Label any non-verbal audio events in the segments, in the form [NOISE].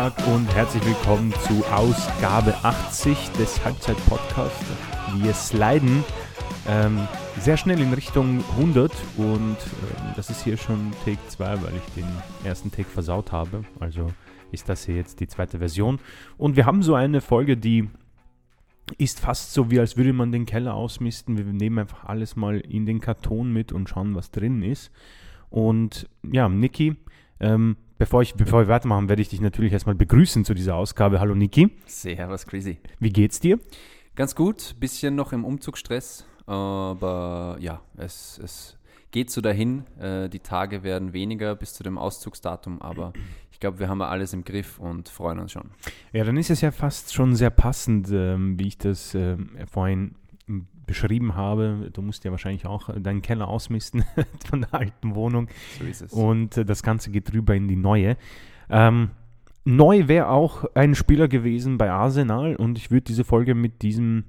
Tag und herzlich willkommen zu Ausgabe 80 des Halbzeit-Podcasts. Wir sliden ähm, sehr schnell in Richtung 100 und ähm, das ist hier schon Take 2, weil ich den ersten Take versaut habe. Also ist das hier jetzt die zweite Version. Und wir haben so eine Folge, die ist fast so, wie als würde man den Keller ausmisten. Wir nehmen einfach alles mal in den Karton mit und schauen, was drin ist. Und ja, Niki, ähm, bevor, ich, bevor wir weitermachen, werde ich dich natürlich erstmal begrüßen zu dieser Ausgabe. Hallo Niki. Servus, crazy. Wie geht's dir? Ganz gut, bisschen noch im Umzugsstress, aber ja, es, es geht so dahin. Äh, die Tage werden weniger bis zu dem Auszugsdatum, aber ich glaube, wir haben alles im Griff und freuen uns schon. Ja, dann ist es ja fast schon sehr passend, ähm, wie ich das äh, vorhin beschrieben habe. Du musst ja wahrscheinlich auch deinen Keller ausmisten [LAUGHS] von der alten Wohnung. So ist es. Und äh, das Ganze geht rüber in die neue. Ähm, neu wäre auch ein Spieler gewesen bei Arsenal und ich würde diese Folge mit diesem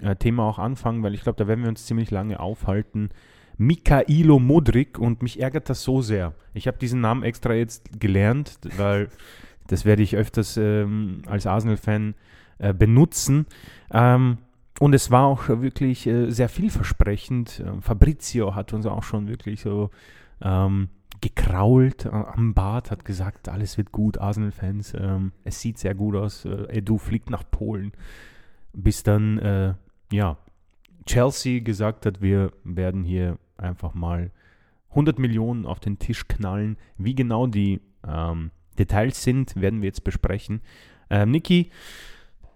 äh, Thema auch anfangen, weil ich glaube, da werden wir uns ziemlich lange aufhalten. Mikhailo Modric und mich ärgert das so sehr. Ich habe diesen Namen extra jetzt gelernt, weil das werde ich öfters ähm, als Arsenal-Fan äh, benutzen. Ähm, und es war auch wirklich äh, sehr vielversprechend. Äh, Fabrizio hat uns auch schon wirklich so ähm, gekrault äh, am Bad, hat gesagt, alles wird gut, Arsenal-Fans. Ähm, es sieht sehr gut aus. Äh, Edu fliegt nach Polen. Bis dann, äh, ja, Chelsea gesagt hat, wir werden hier einfach mal 100 Millionen auf den Tisch knallen. Wie genau die ähm, Details sind, werden wir jetzt besprechen. Ähm, Niki,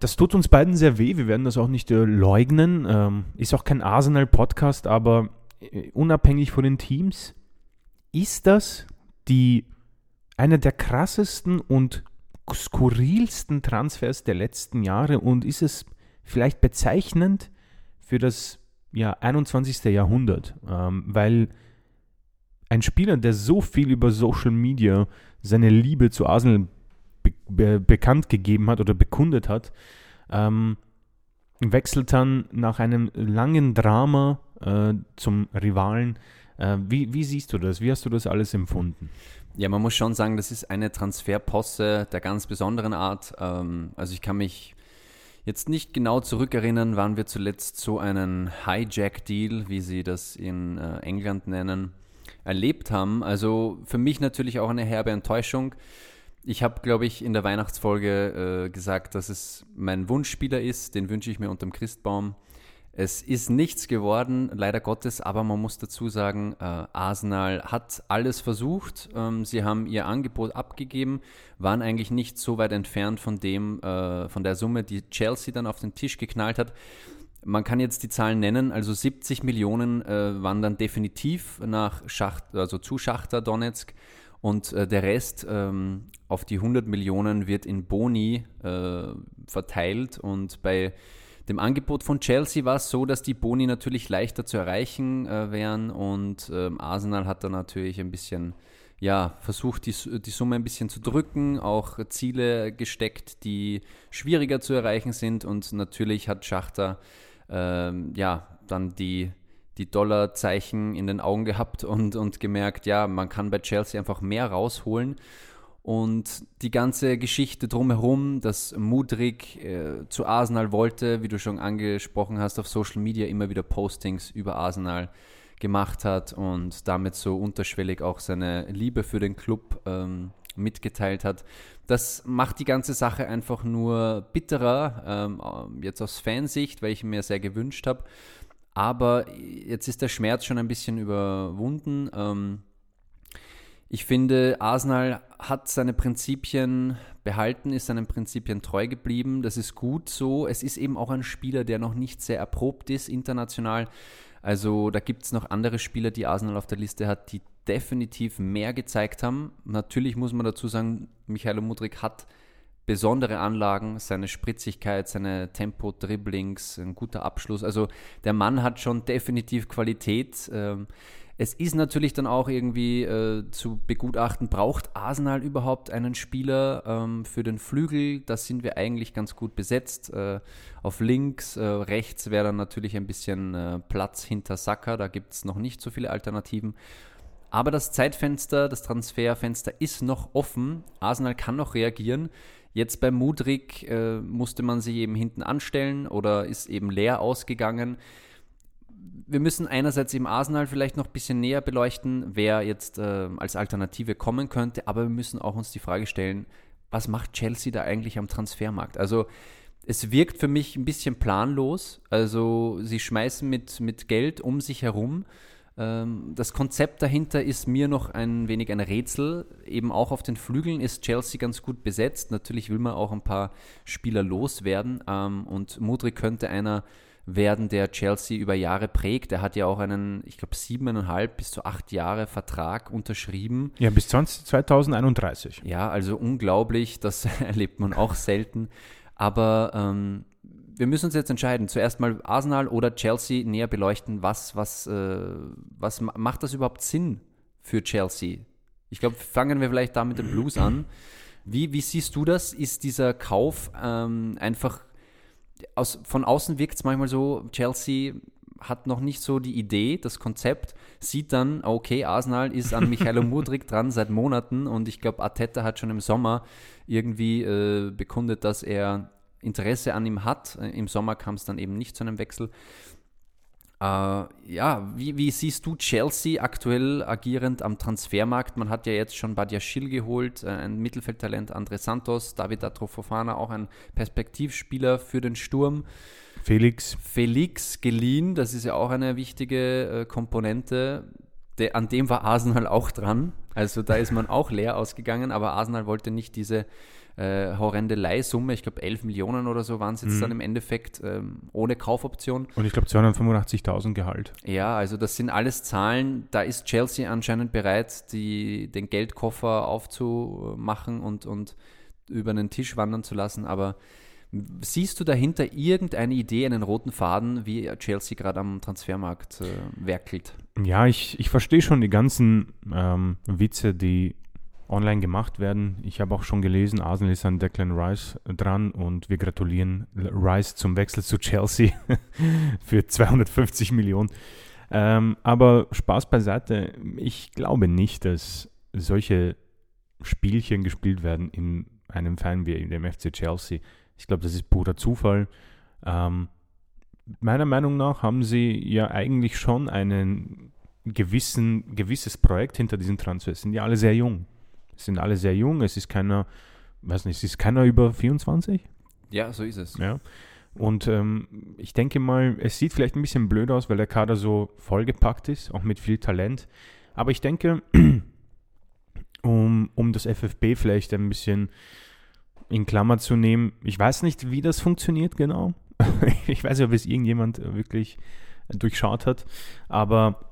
das tut uns beiden sehr weh. Wir werden das auch nicht äh, leugnen. Ähm, ist auch kein Arsenal-Podcast, aber äh, unabhängig von den Teams, ist das die einer der krassesten und skurrilsten Transfers der letzten Jahre und ist es vielleicht bezeichnend für das ja, 21. Jahrhundert, ähm, weil ein Spieler, der so viel über Social Media seine Liebe zu Arsenal be be bekannt gegeben hat oder bekundet hat, ähm, wechselt dann nach einem langen Drama äh, zum Rivalen. Äh, wie, wie siehst du das? Wie hast du das alles empfunden? Ja, man muss schon sagen, das ist eine Transferposse der ganz besonderen Art. Ähm, also ich kann mich jetzt nicht genau zurückerinnern, wann wir zuletzt so einen Hijack-Deal, wie sie das in äh, England nennen, erlebt haben. Also für mich natürlich auch eine herbe Enttäuschung. Ich habe, glaube ich, in der Weihnachtsfolge äh, gesagt, dass es mein Wunschspieler ist. Den wünsche ich mir unterm Christbaum. Es ist nichts geworden, leider Gottes, aber man muss dazu sagen, äh, Arsenal hat alles versucht. Ähm, sie haben ihr Angebot abgegeben, waren eigentlich nicht so weit entfernt von dem, äh, von der Summe, die Chelsea dann auf den Tisch geknallt hat. Man kann jetzt die Zahlen nennen, also 70 Millionen äh, waren dann definitiv nach Schacht, also zu Schachter Donetsk und äh, der Rest ähm, auf die 100 Millionen wird in Boni äh, verteilt. Und bei dem Angebot von Chelsea war es so, dass die Boni natürlich leichter zu erreichen äh, wären. Und ähm, Arsenal hat da natürlich ein bisschen ja, versucht, die, die Summe ein bisschen zu drücken, auch Ziele gesteckt, die schwieriger zu erreichen sind. Und natürlich hat Schachter ähm, ja, dann die, die Dollarzeichen in den Augen gehabt und, und gemerkt, ja, man kann bei Chelsea einfach mehr rausholen. Und die ganze Geschichte drumherum, dass Mudrik äh, zu Arsenal wollte, wie du schon angesprochen hast, auf Social Media immer wieder Postings über Arsenal gemacht hat und damit so unterschwellig auch seine Liebe für den Club ähm, mitgeteilt hat. Das macht die ganze Sache einfach nur bitterer, ähm, jetzt aus Fansicht, weil ich mir sehr gewünscht habe. Aber jetzt ist der Schmerz schon ein bisschen überwunden. Ähm, ich finde, Arsenal hat seine Prinzipien behalten, ist seinen Prinzipien treu geblieben. Das ist gut so. Es ist eben auch ein Spieler, der noch nicht sehr erprobt ist international. Also da gibt es noch andere Spieler, die Arsenal auf der Liste hat, die definitiv mehr gezeigt haben. Natürlich muss man dazu sagen, Michael Mudrik hat besondere Anlagen, seine Spritzigkeit, seine Tempo-Dribblings, ein guter Abschluss. Also der Mann hat schon definitiv Qualität. Ähm, es ist natürlich dann auch irgendwie äh, zu begutachten, braucht Arsenal überhaupt einen Spieler ähm, für den Flügel? Da sind wir eigentlich ganz gut besetzt. Äh, auf links, äh, rechts wäre dann natürlich ein bisschen Platz hinter Saka, da gibt es noch nicht so viele Alternativen. Aber das Zeitfenster, das Transferfenster ist noch offen. Arsenal kann noch reagieren. Jetzt bei Mudrik äh, musste man sich eben hinten anstellen oder ist eben leer ausgegangen. Wir müssen einerseits im Arsenal vielleicht noch ein bisschen näher beleuchten, wer jetzt äh, als Alternative kommen könnte, aber wir müssen auch uns die Frage stellen, was macht Chelsea da eigentlich am Transfermarkt? Also es wirkt für mich ein bisschen planlos. Also sie schmeißen mit, mit Geld um sich herum. Ähm, das Konzept dahinter ist mir noch ein wenig ein Rätsel. Eben auch auf den Flügeln ist Chelsea ganz gut besetzt. Natürlich will man auch ein paar Spieler loswerden. Ähm, und Mudrik könnte einer werden, der Chelsea über Jahre prägt. Er hat ja auch einen, ich glaube, siebeneinhalb bis zu acht Jahre Vertrag unterschrieben. Ja, bis 20, 2031. Ja, also unglaublich. Das [LAUGHS] erlebt man auch selten. Aber ähm, wir müssen uns jetzt entscheiden. Zuerst mal Arsenal oder Chelsea näher beleuchten. Was, was, äh, was macht das überhaupt Sinn für Chelsea? Ich glaube, fangen wir vielleicht da mit dem Blues an. Wie, wie siehst du das? Ist dieser Kauf ähm, einfach aus, von außen wirkt es manchmal so, Chelsea hat noch nicht so die Idee, das Konzept, sieht dann, okay, Arsenal ist an Michaelo [LAUGHS] Mudrik dran seit Monaten und ich glaube, Arteta hat schon im Sommer irgendwie äh, bekundet, dass er Interesse an ihm hat. Äh, Im Sommer kam es dann eben nicht zu einem Wechsel. Äh, ja, wie, wie, siehst du Chelsea aktuell agierend am Transfermarkt? Man hat ja jetzt schon Badia Schill geholt, äh, ein Mittelfeldtalent, André Santos, David Atrofofana, auch ein Perspektivspieler für den Sturm. Felix. Felix geliehen, das ist ja auch eine wichtige äh, Komponente. De, an dem war Arsenal auch dran. Also da ist man auch leer ausgegangen, aber Arsenal wollte nicht diese äh, horrende Leihsumme. Ich glaube, 11 Millionen oder so waren es jetzt mhm. dann im Endeffekt ähm, ohne Kaufoption. Und ich glaube, 285.000 Gehalt. Ja, also das sind alles Zahlen. Da ist Chelsea anscheinend bereit, die, den Geldkoffer aufzumachen und, und über den Tisch wandern zu lassen. Aber Siehst du dahinter irgendeine Idee, einen roten Faden, wie Chelsea gerade am Transfermarkt äh, werkelt? Ja, ich, ich verstehe schon die ganzen ähm, Witze, die online gemacht werden. Ich habe auch schon gelesen, Arsenal ist an Declan Rice dran und wir gratulieren Rice zum Wechsel zu Chelsea [LAUGHS] für 250 Millionen. Ähm, aber Spaß beiseite, ich glaube nicht, dass solche Spielchen gespielt werden in einem Verein wie dem FC Chelsea. Ich glaube, das ist purer Zufall. Ähm, meiner Meinung nach haben sie ja eigentlich schon ein gewissen, gewisses Projekt hinter diesen Transfers. Sind ja alle sehr jung. Sind alle sehr jung. Es ist keiner, weiß nicht, es ist keiner über 24? Ja, so ist es. Ja. Und ähm, ich denke mal, es sieht vielleicht ein bisschen blöd aus, weil der Kader so vollgepackt ist, auch mit viel Talent. Aber ich denke, [CLEARS THROAT] um, um das FFB vielleicht ein bisschen in Klammer zu nehmen. Ich weiß nicht, wie das funktioniert genau. [LAUGHS] ich weiß nicht, ob es irgendjemand wirklich durchschaut hat. Aber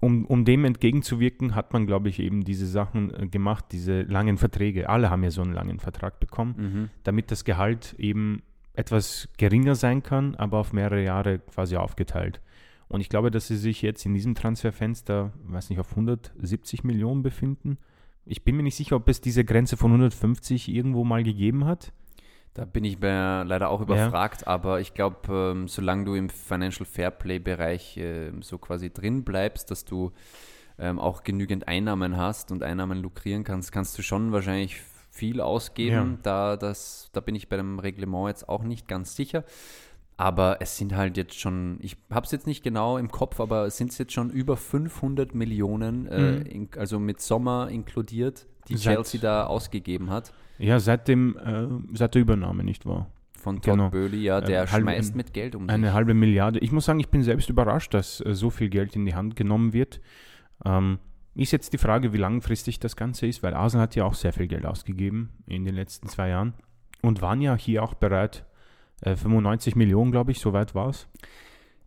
um, um dem entgegenzuwirken, hat man, glaube ich, eben diese Sachen äh, gemacht, diese langen Verträge. Alle haben ja so einen langen Vertrag bekommen, mhm. damit das Gehalt eben etwas geringer sein kann, aber auf mehrere Jahre quasi aufgeteilt. Und ich glaube, dass sie sich jetzt in diesem Transferfenster, weiß nicht, auf 170 Millionen befinden. Ich bin mir nicht sicher, ob es diese Grenze von 150 irgendwo mal gegeben hat. Da bin ich mir leider auch überfragt, ja. aber ich glaube, ähm, solange du im Financial Fairplay-Bereich äh, so quasi drin bleibst, dass du ähm, auch genügend Einnahmen hast und Einnahmen lukrieren kannst, kannst du schon wahrscheinlich viel ausgeben. Ja. Da, das, da bin ich bei dem Reglement jetzt auch nicht ganz sicher. Aber es sind halt jetzt schon, ich habe es jetzt nicht genau im Kopf, aber es sind jetzt schon über 500 Millionen, äh, mhm. in, also mit Sommer inkludiert, die seit, Chelsea da ausgegeben hat. Ja, seit, dem, äh, seit der Übernahme, nicht wahr? Von Todd genau. Böhli, ja, der äh, schmeißt mit Geld um sich. Eine halbe Milliarde. Ich muss sagen, ich bin selbst überrascht, dass äh, so viel Geld in die Hand genommen wird. Ähm, ist jetzt die Frage, wie langfristig das Ganze ist, weil Arsenal hat ja auch sehr viel Geld ausgegeben in den letzten zwei Jahren und waren ja hier auch bereit, 95 äh, Millionen, glaube ich, soweit war es.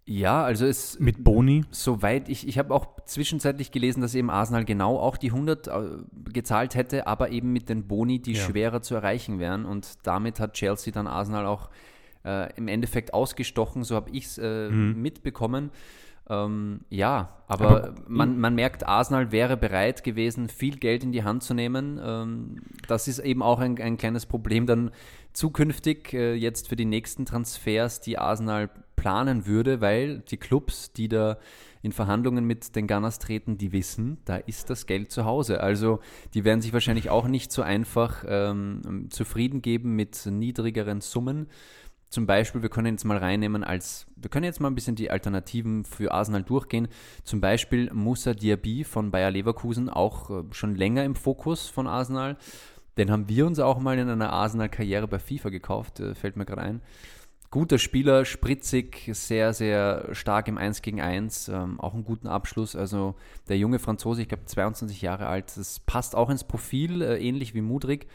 Ja, also es. Mit Boni? Soweit ich, ich habe auch zwischenzeitlich gelesen, dass eben Arsenal genau auch die 100 äh, gezahlt hätte, aber eben mit den Boni, die ja. schwerer zu erreichen wären. Und damit hat Chelsea dann Arsenal auch äh, im Endeffekt ausgestochen, so habe ich es äh, mhm. mitbekommen. Ähm, ja, aber, aber man, man, merkt, Arsenal wäre bereit gewesen, viel Geld in die Hand zu nehmen. Ähm, das ist eben auch ein, ein kleines Problem dann zukünftig, äh, jetzt für die nächsten Transfers, die Arsenal planen würde, weil die Clubs, die da in Verhandlungen mit den Gunners treten, die wissen, da ist das Geld zu Hause. Also die werden sich wahrscheinlich auch nicht so einfach ähm, zufrieden geben mit niedrigeren Summen. Zum Beispiel, wir können jetzt mal reinnehmen als, wir können jetzt mal ein bisschen die Alternativen für Arsenal durchgehen. Zum Beispiel Musa Diaby von Bayer Leverkusen, auch äh, schon länger im Fokus von Arsenal. Den haben wir uns auch mal in einer Arsenal-Karriere bei FIFA gekauft, äh, fällt mir gerade ein. Guter Spieler, spritzig, sehr, sehr stark im 1 gegen 1, ähm, auch einen guten Abschluss. Also der junge Franzose, ich glaube 22 Jahre alt, das passt auch ins Profil, äh, ähnlich wie Mudrik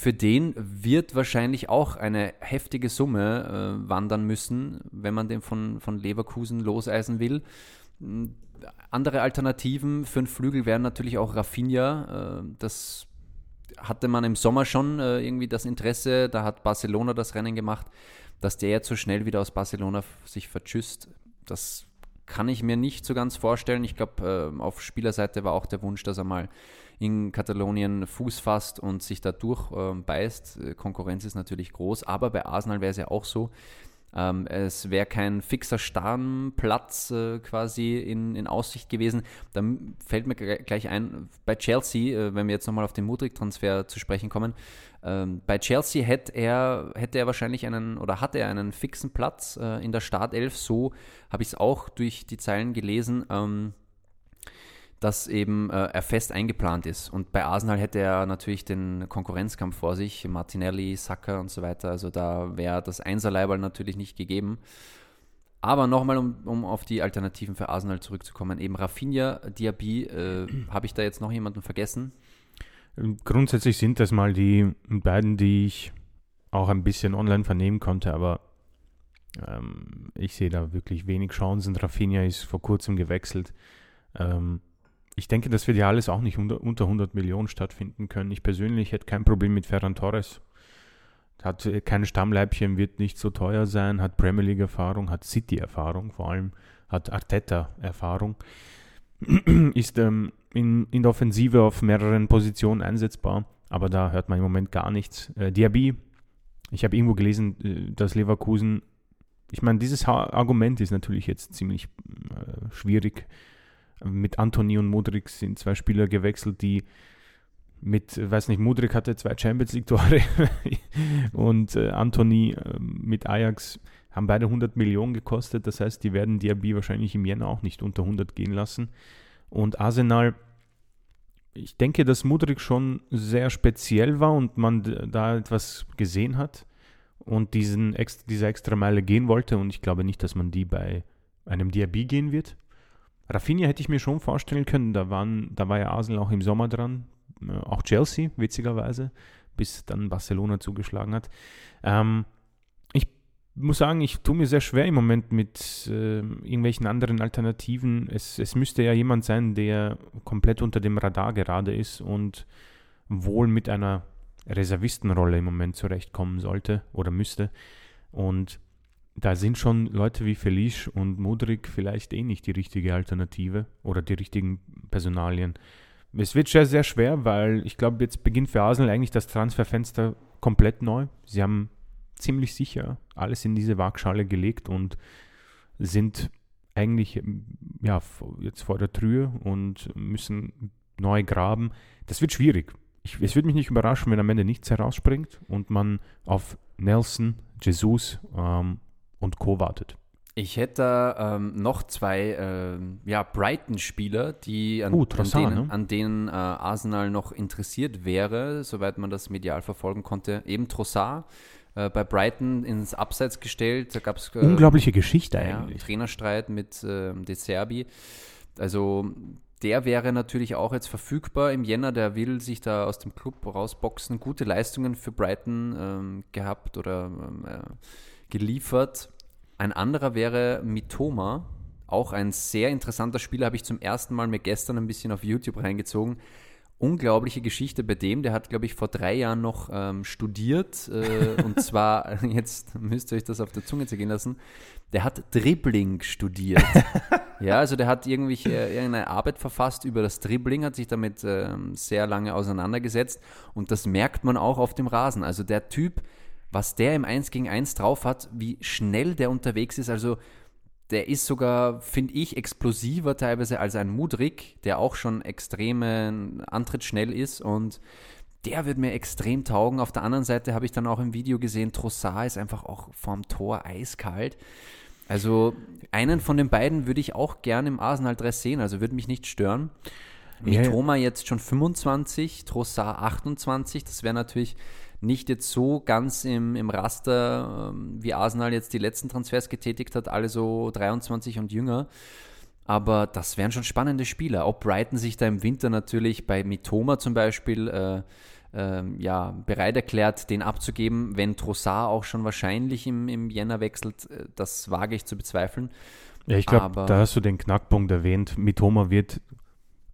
für den wird wahrscheinlich auch eine heftige Summe äh, wandern müssen, wenn man den von, von Leverkusen loseisen will. Hm, andere Alternativen für einen Flügel wären natürlich auch Rafinha. Äh, das hatte man im Sommer schon äh, irgendwie das Interesse. Da hat Barcelona das Rennen gemacht, dass der jetzt so schnell wieder aus Barcelona sich vertschüsst. Das kann ich mir nicht so ganz vorstellen. Ich glaube, äh, auf Spielerseite war auch der Wunsch, dass er mal in Katalonien Fuß fasst und sich da durchbeißt. Ähm, Konkurrenz ist natürlich groß, aber bei Arsenal wäre es ja auch so. Ähm, es wäre kein fixer Stammplatz äh, quasi in, in Aussicht gewesen. Da fällt mir gleich ein, bei Chelsea, äh, wenn wir jetzt nochmal auf den Mudrik-Transfer zu sprechen kommen, ähm, bei Chelsea hätte er, hätte er wahrscheinlich einen oder hatte er einen fixen Platz äh, in der Startelf. So habe ich es auch durch die Zeilen gelesen. Ähm, dass eben äh, er fest eingeplant ist. Und bei Arsenal hätte er natürlich den Konkurrenzkampf vor sich, Martinelli, Saka und so weiter. Also da wäre das Einserleiberl natürlich nicht gegeben. Aber nochmal, um, um auf die Alternativen für Arsenal zurückzukommen, eben Rafinha, Diaby, äh, [CLEARS THROAT] habe ich da jetzt noch jemanden vergessen? Grundsätzlich sind das mal die beiden, die ich auch ein bisschen online vernehmen konnte, aber ähm, ich sehe da wirklich wenig Chancen. Rafinha ist vor kurzem gewechselt. Ähm, ich denke, das wird ja alles auch nicht unter, unter 100 Millionen stattfinden können. Ich persönlich hätte kein Problem mit Ferran Torres. Hat äh, kein Stammleibchen, wird nicht so teuer sein, hat Premier League-Erfahrung, hat City-Erfahrung, vor allem hat Arteta-Erfahrung. [CLEARS THROAT] Ist ähm, in, in der Offensive auf mehreren Positionen einsetzbar, aber da hört man im Moment gar nichts. Äh, Diaby, ich habe irgendwo gelesen, äh, dass Leverkusen, ich meine, dieses Argument ist natürlich jetzt ziemlich äh, schwierig mit Anthony und Modric sind zwei Spieler gewechselt, die mit, weiß nicht, Modric hatte zwei Champions League-Tore [LAUGHS] und äh, Anthony äh, mit Ajax haben beide 100 Millionen gekostet. Das heißt, die werden Diaby wahrscheinlich im Jänner auch nicht unter 100 gehen lassen. Und Arsenal, ich denke, dass Mudrik schon sehr speziell war und man da etwas gesehen hat und diesen, diese extra Meile gehen wollte. Und ich glaube nicht, dass man die bei einem Diaby gehen wird. Rafinha hätte ich mir schon vorstellen können, da, waren, da war ja Arsenal auch im Sommer dran, äh, auch Chelsea, witzigerweise, bis dann Barcelona zugeschlagen hat. Ähm, ich muss sagen, ich tue mir sehr schwer im Moment mit äh, irgendwelchen anderen Alternativen. Es, es müsste ja jemand sein, der komplett unter dem Radar gerade ist und wohl mit einer Reservistenrolle im Moment zurechtkommen sollte oder müsste. Und da sind schon Leute wie Felice und Mudrik vielleicht eh nicht die richtige Alternative oder die richtigen Personalien. Es wird sehr, sehr schwer, weil ich glaube, jetzt beginnt für Arsenal eigentlich das Transferfenster komplett neu. Sie haben ziemlich sicher alles in diese Waagschale gelegt und sind eigentlich ja, jetzt vor der Tür und müssen neu graben. Das wird schwierig. Ich, es würde mich nicht überraschen, wenn am Ende nichts herausspringt und man auf Nelson, Jesus ähm, und Co. wartet. Ich hätte ähm, noch zwei äh, ja, Brighton-Spieler, die an, uh, an denen, ne? an denen äh, Arsenal noch interessiert wäre, soweit man das medial verfolgen konnte. Eben Trossard äh, bei Brighton ins Abseits gestellt. Da gab es äh, unglaubliche Geschichte ja, eigentlich. Trainerstreit mit äh, De Serbi. Also der wäre natürlich auch jetzt verfügbar im Jänner. Der will sich da aus dem Club rausboxen. Gute Leistungen für Brighton ähm, gehabt oder ähm, äh, geliefert. Ein anderer wäre Mitoma, auch ein sehr interessanter Spieler, habe ich zum ersten Mal mir gestern ein bisschen auf YouTube reingezogen. unglaubliche Geschichte bei dem. Der hat, glaube ich, vor drei Jahren noch ähm, studiert. Äh, und zwar, [LAUGHS] jetzt müsst ihr euch das auf der Zunge zergehen lassen, der hat Dribbling studiert. [LAUGHS] ja, also der hat irgendwie äh, irgendeine Arbeit verfasst über das Dribbling, hat sich damit ähm, sehr lange auseinandergesetzt. Und das merkt man auch auf dem Rasen. Also der Typ, was der im 1 gegen 1 drauf hat, wie schnell der unterwegs ist. Also der ist sogar, finde ich, explosiver teilweise als ein Mudrik, der auch schon extrem antrittsschnell ist und der wird mir extrem taugen. Auf der anderen Seite habe ich dann auch im Video gesehen, Trossard ist einfach auch vorm Tor eiskalt. Also einen von den beiden würde ich auch gerne im Arsenal-Dress sehen, also würde mich nicht stören. Mitoma jetzt schon 25, Trossard 28, das wäre natürlich nicht jetzt so ganz im, im Raster, ähm, wie Arsenal jetzt die letzten Transfers getätigt hat, alle so 23 und jünger. Aber das wären schon spannende Spieler. Ob Brighton sich da im Winter natürlich bei Mitoma zum Beispiel äh, äh, ja, bereit erklärt, den abzugeben, wenn Trossard auch schon wahrscheinlich im, im Jänner wechselt, äh, das wage ich zu bezweifeln. Ja, ich glaube, da hast du den Knackpunkt erwähnt. Mitoma wird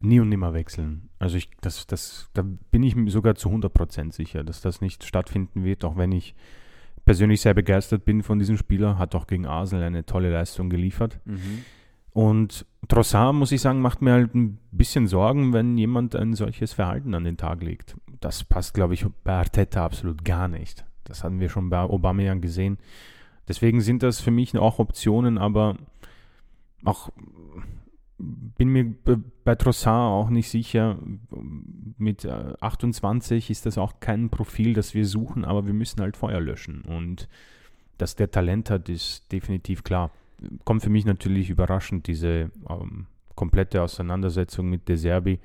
nie und nimmer wechseln. Also ich, das, das, da bin ich mir sogar zu 100% sicher, dass das nicht stattfinden wird, auch wenn ich persönlich sehr begeistert bin von diesem Spieler, hat auch gegen Arsenal eine tolle Leistung geliefert. Mhm. Und Trossard, muss ich sagen, macht mir halt ein bisschen Sorgen, wenn jemand ein solches Verhalten an den Tag legt. Das passt, glaube ich, bei Arteta absolut gar nicht. Das hatten wir schon bei Aubameyang gesehen. Deswegen sind das für mich auch Optionen, aber auch bin mir bei Trossard auch nicht sicher. Mit 28 äh, ist das auch kein Profil, das wir suchen, aber wir müssen halt Feuer löschen. Und dass der Talent hat, ist definitiv klar. Kommt für mich natürlich überraschend, diese ähm, komplette Auseinandersetzung mit De Serbi.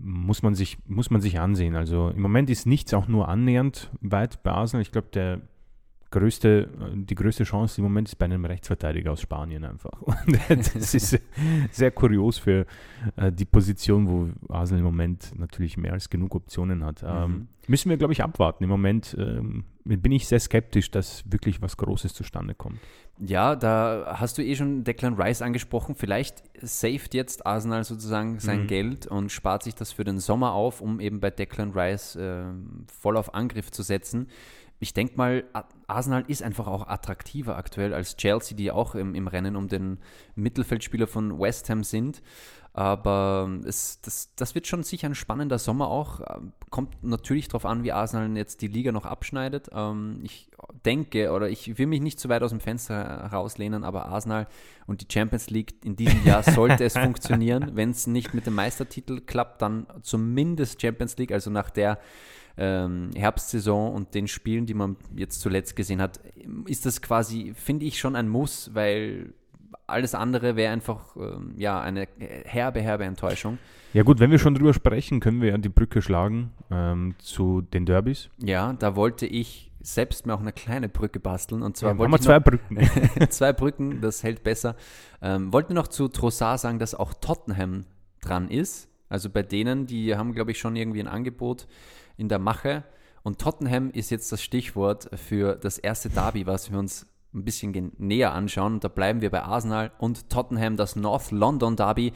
Muss man, sich, muss man sich ansehen. Also im Moment ist nichts auch nur annähernd weit bei Arsenal. Ich glaube, der größte, die größte Chance im Moment ist bei einem Rechtsverteidiger aus Spanien einfach. [LAUGHS] Und das [LAUGHS] ist sehr kurios für äh, die Position, wo Arsenal im Moment natürlich mehr als genug Optionen hat. Ähm, mhm. müssen wir, glaube ich, abwarten. Im Moment ähm, bin ich sehr skeptisch, dass wirklich was Großes zustande kommt. Ja, da hast du eh schon Declan Rice angesprochen. Vielleicht saved jetzt Arsenal sozusagen sein mhm. Geld und spart sich das für den Sommer auf, um eben bei Declan Rice äh, voll auf Angriff zu setzen ich denke mal, Arsenal ist einfach auch attraktiver aktuell als Chelsea, die auch im, im Rennen um den Mittelfeldspieler von West Ham sind. Aber es, das, das wird schon sicher ein spannender Sommer auch. Kommt natürlich darauf an, wie Arsenal jetzt die Liga noch abschneidet. Ähm, ich denke, oder ich will mich nicht zu weit aus dem Fenster herauslehnen, aber Arsenal und die Champions League in diesem Jahr sollte es [LAUGHS] funktionieren. Wenn es nicht mit dem Meistertitel klappt, dann zumindest Champions League, also nach der ähm, Herbstsaison und den Spielen, die man jetzt zuletzt gesehen hat, ist das quasi, finde ich, schon ein Muss, weil alles andere wäre einfach ähm, ja, eine herbe, herbe Enttäuschung. Ja gut, wenn wir schon drüber sprechen, können wir ja die Brücke schlagen ähm, zu den Derbys. Ja, da wollte ich selbst mir auch eine kleine Brücke basteln. Und zwar ja, wollte wir zwei Brücken. [LAUGHS] [LAUGHS] zwei Brücken, das hält besser. Ähm, wollte noch zu Trossard sagen, dass auch Tottenham dran ist. Also bei denen, die haben, glaube ich, schon irgendwie ein Angebot in der Mache. Und Tottenham ist jetzt das Stichwort für das erste Derby, was wir uns ein bisschen näher anschauen. Und da bleiben wir bei Arsenal und Tottenham, das North London Derby.